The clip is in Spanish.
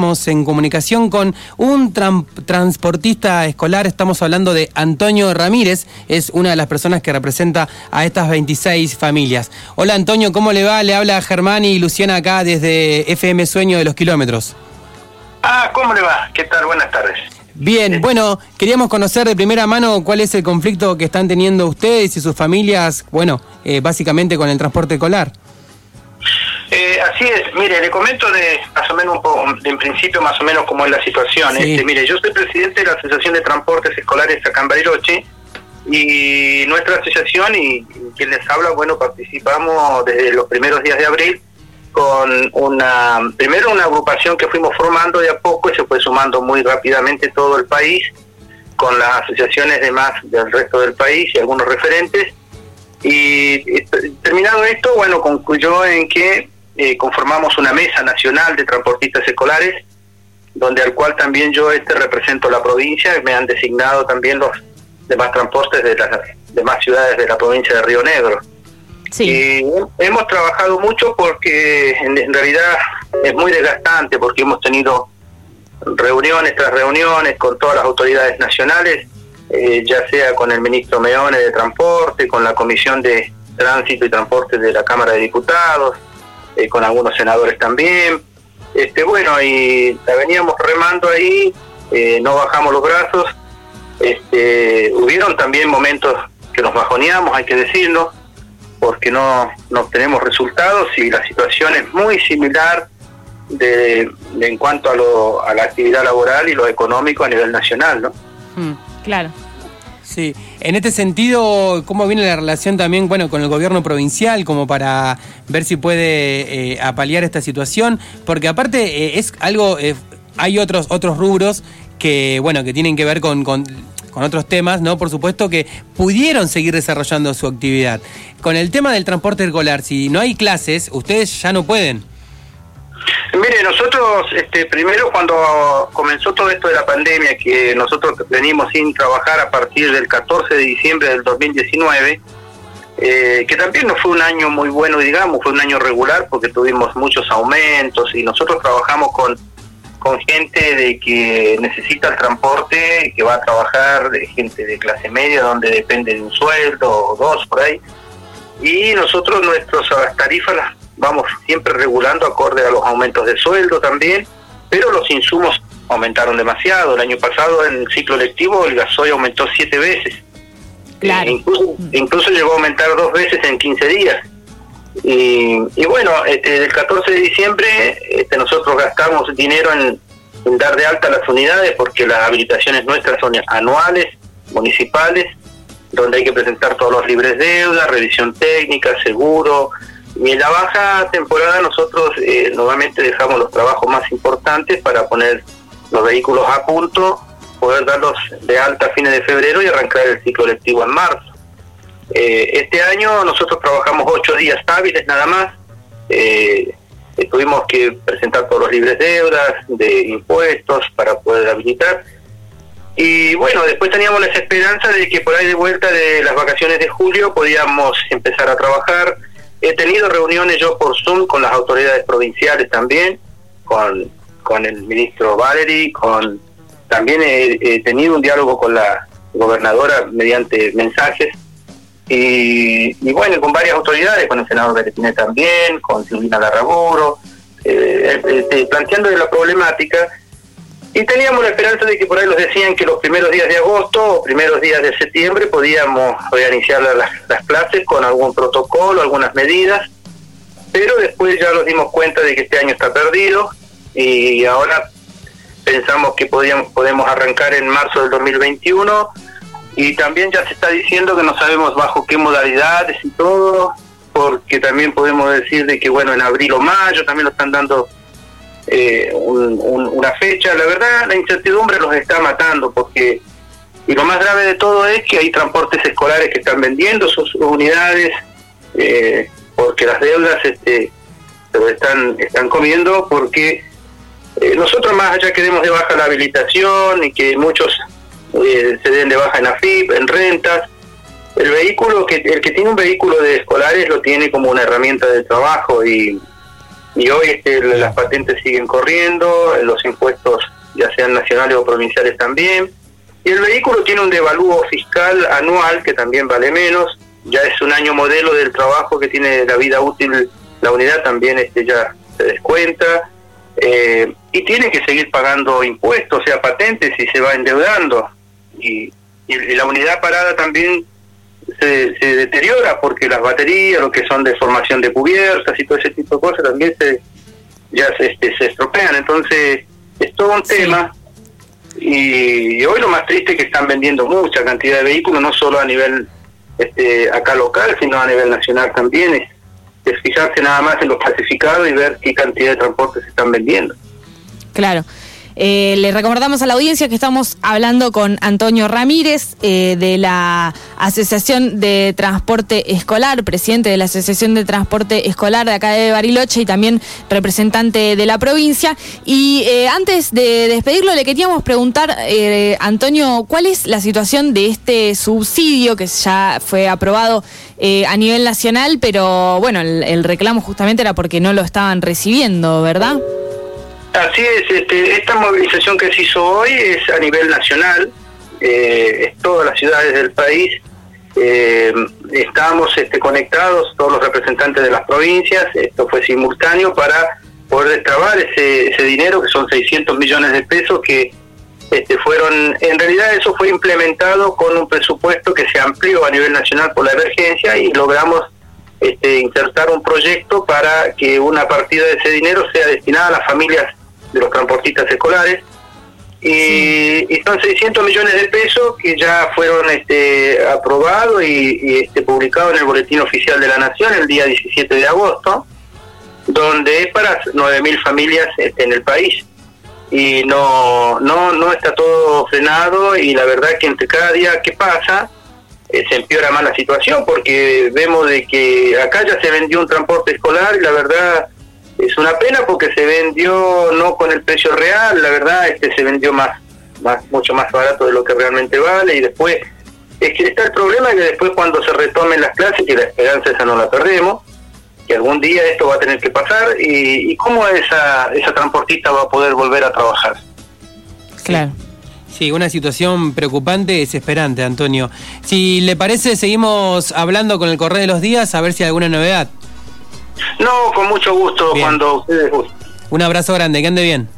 Estamos en comunicación con un transportista escolar, estamos hablando de Antonio Ramírez, es una de las personas que representa a estas 26 familias. Hola Antonio, ¿cómo le va? Le habla Germán y Luciana acá desde FM Sueño de los Kilómetros. Ah, ¿cómo le va? ¿Qué tal? Buenas tardes. Bien, bueno, queríamos conocer de primera mano cuál es el conflicto que están teniendo ustedes y sus familias, bueno, eh, básicamente con el transporte escolar. Eh, así es, mire, le comento de más o menos un poco, en principio más o menos cómo es la situación. Este, mire, yo soy presidente de la Asociación de Transportes Escolares acá en Bariloche y nuestra asociación y, quien les habla, bueno, participamos desde los primeros días de abril con una, primero una agrupación que fuimos formando de a poco y se fue sumando muy rápidamente todo el país con las asociaciones de más del resto del país y algunos referentes. Y terminado esto, bueno, concluyó en que eh, conformamos una mesa nacional de transportistas escolares, donde al cual también yo este represento la provincia y me han designado también los demás transportes de las demás ciudades de la provincia de Río Negro. Sí. hemos trabajado mucho porque en, realidad es muy desgastante porque hemos tenido reuniones tras reuniones con todas las autoridades nacionales, eh, ya sea con el ministro Meone de Transporte, con la Comisión de Tránsito y Transporte de la Cámara de Diputados, eh, con algunos senadores también. Este, bueno, y la veníamos remando ahí, eh, no bajamos los brazos. Este, hubieron también momentos que nos bajoneamos, hay que decirlo, porque no, no obtenemos resultados y la situación es muy similar de, en cuanto a, lo, a la actividad laboral y lo económico a nivel nacional, ¿no? Mm, claro. Sí, en este sentido, ¿cómo viene la relación también bueno, con el gobierno provincial como para ver si puede eh, apalear esta situación? Porque aparte eh, es algo, eh, hay otros, otros rubros que, bueno, que tienen que ver con, con, con, otros temas, ¿no? Por supuesto que pudieron seguir desarrollando su actividad. Con el tema del transporte escolar, si no hay clases, ustedes ya no pueden. Mire, nosotros, este, primero cuando comenzó todo esto de la pandemia, que nosotros venimos sin trabajar a partir del 14 de diciembre del 2019, eh, que también no fue un año muy bueno, digamos, fue un año regular porque tuvimos muchos aumentos y nosotros trabajamos con, con gente de que necesita el transporte, que va a trabajar, de gente de clase media, donde depende de un sueldo o dos por ahí. Y nosotros nuestras tarifas las vamos siempre regulando acorde a los aumentos de sueldo también, pero los insumos aumentaron demasiado. El año pasado en el ciclo lectivo el gasoil aumentó siete veces. Claro. incluso, llegó a aumentar dos veces en 15 días. Y, bueno, este, el 14 de diciembre este, nosotros gastamos dinero en, en dar de alta las unidades porque las habilitaciones nuestras son anuales, municipales, donde hay que presentar todos los libres deuda, revisión técnica, seguro, y en la baja temporada nosotros eh, nuevamente dejamos los trabajos más importantes para poner los vehículos a punto, poder darlos de alta a fines de febrero y arrancar el ciclo lectivo en marzo. Eh, este año nosotros trabajamos ocho días hábiles nada más. Eh, tuvimos que presentar todos los libres deudas de impuestos para poder habilitar. Y bueno, después teníamos la esperanza de que por ahí de vuelta de las vacaciones de julio podíamos empezar a trabajar He tenido reuniones yo por Zoom con las autoridades provinciales también, con, con el ministro Valery, con también he, tenido un diálogo con la gobernadora mediante mensajes y, bueno, con varias autoridades, con el senador Beretine también, con Silvina Larraburo, eh, este, planteando la problemática y teníamos la esperanza de que por ahí los decían que los primeros días de agosto o primeros días de septiembre podíamos reiniciar las, las clases con algún protocolo, algunas medidas, pero después ya nos dimos cuenta de que este año está perdido y ahora pensamos que podíamos, podemos arrancar en marzo del 2021 y también ya se está diciendo que no sabemos bajo qué modalidades y todo, porque también podemos decir de que bueno, en abril o mayo también lo están dando eh, una fecha. La verdad, la incertidumbre los está matando porque, y lo más grave de todo es que hay transportes escolares que están vendiendo sus unidades eh, porque las deudas este, se están, están comiendo porque eh, nosotros más allá que demos de baja la habilitación y que muchos eh, se den de baja en AFIP, en rentas, el vehículo que el que tiene un vehículo de escolares lo tiene como una herramienta de trabajo y y hoy este, las patentes siguen corriendo, los impuestos ya sean nacionales o provinciales también, y el vehículo tiene un devalúo fiscal anual que también vale menos, ya es un año modelo del trabajo que tiene la vida útil la unidad, también este ya se descuenta, eh, y tiene que seguir pagando impuestos, o sea, patentes, y se va endeudando. Y, y la unidad parada también se, se, deteriora porque las baterías, lo que son de formación de cubiertas y todo ese tipo de cosas también se ya se, este, se estropean. Entonces, es todo un tema. Y, hoy lo más triste es que están vendiendo mucha cantidad de vehículos, no solo a nivel este, acá local, sino a nivel nacional también. Es, es fijarse nada más en los clasificados y ver qué cantidad de transportes se están vendiendo. Claro. Eh, le recordamos a la audiencia que estamos hablando con Antonio Ramírez eh, de la Asociación de Transporte Escolar, presidente de la Asociación de Transporte Escolar de acá de Bariloche y también representante de la provincia. Y eh, antes de despedirlo, le queríamos preguntar, eh, Antonio, ¿cuál es la situación de este subsidio que ya fue aprobado a nivel nacional, pero bueno, el reclamo justamente era porque no lo estaban recibiendo, ¿verdad? Así es, este, esta movilización que se hizo hoy es a nivel nacional, eh, es todas las ciudades del país. Eh, estábamos este, conectados, todos los representantes de las provincias, esto fue simultáneo para poder destrabar ese, ese dinero, que son 600 millones de pesos, que este, fueron, en realidad eso fue implementado con un presupuesto que se amplió a nivel nacional por la emergencia y logramos este, insertar un proyecto para que una partida de ese dinero sea destinada a las familias de los transportistas escolares. Y, y, son 600 millones de pesos que ya fueron este, aprobados y, y este, publicados en el Boletín Oficial de la Nación el día 17 de agosto, donde es para 9.000 familias este, en el país. Y no, no, no está todo frenado y la verdad que entre cada día que pasa eh, se empeora más la situación porque vemos de que acá ya se vendió un transporte escolar y la verdad es una pena porque se vendió no con el precio real, la verdad este se vendió más, más mucho más barato de lo que realmente vale y después es que está el problema que después cuando se retomen las clases, que la esperanza esa no la perdemos, que algún día esto va a tener que pasar y, y cómo esa, esa transportista va a poder volver a trabajar. Claro. Sí, una situación preocupante y desesperante, Antonio. Si le parece, seguimos hablando con el correo de los días a ver si hay alguna novedad. No, con mucho gusto, bien. cuando ustedes gusten. Un abrazo grande, que ande bien.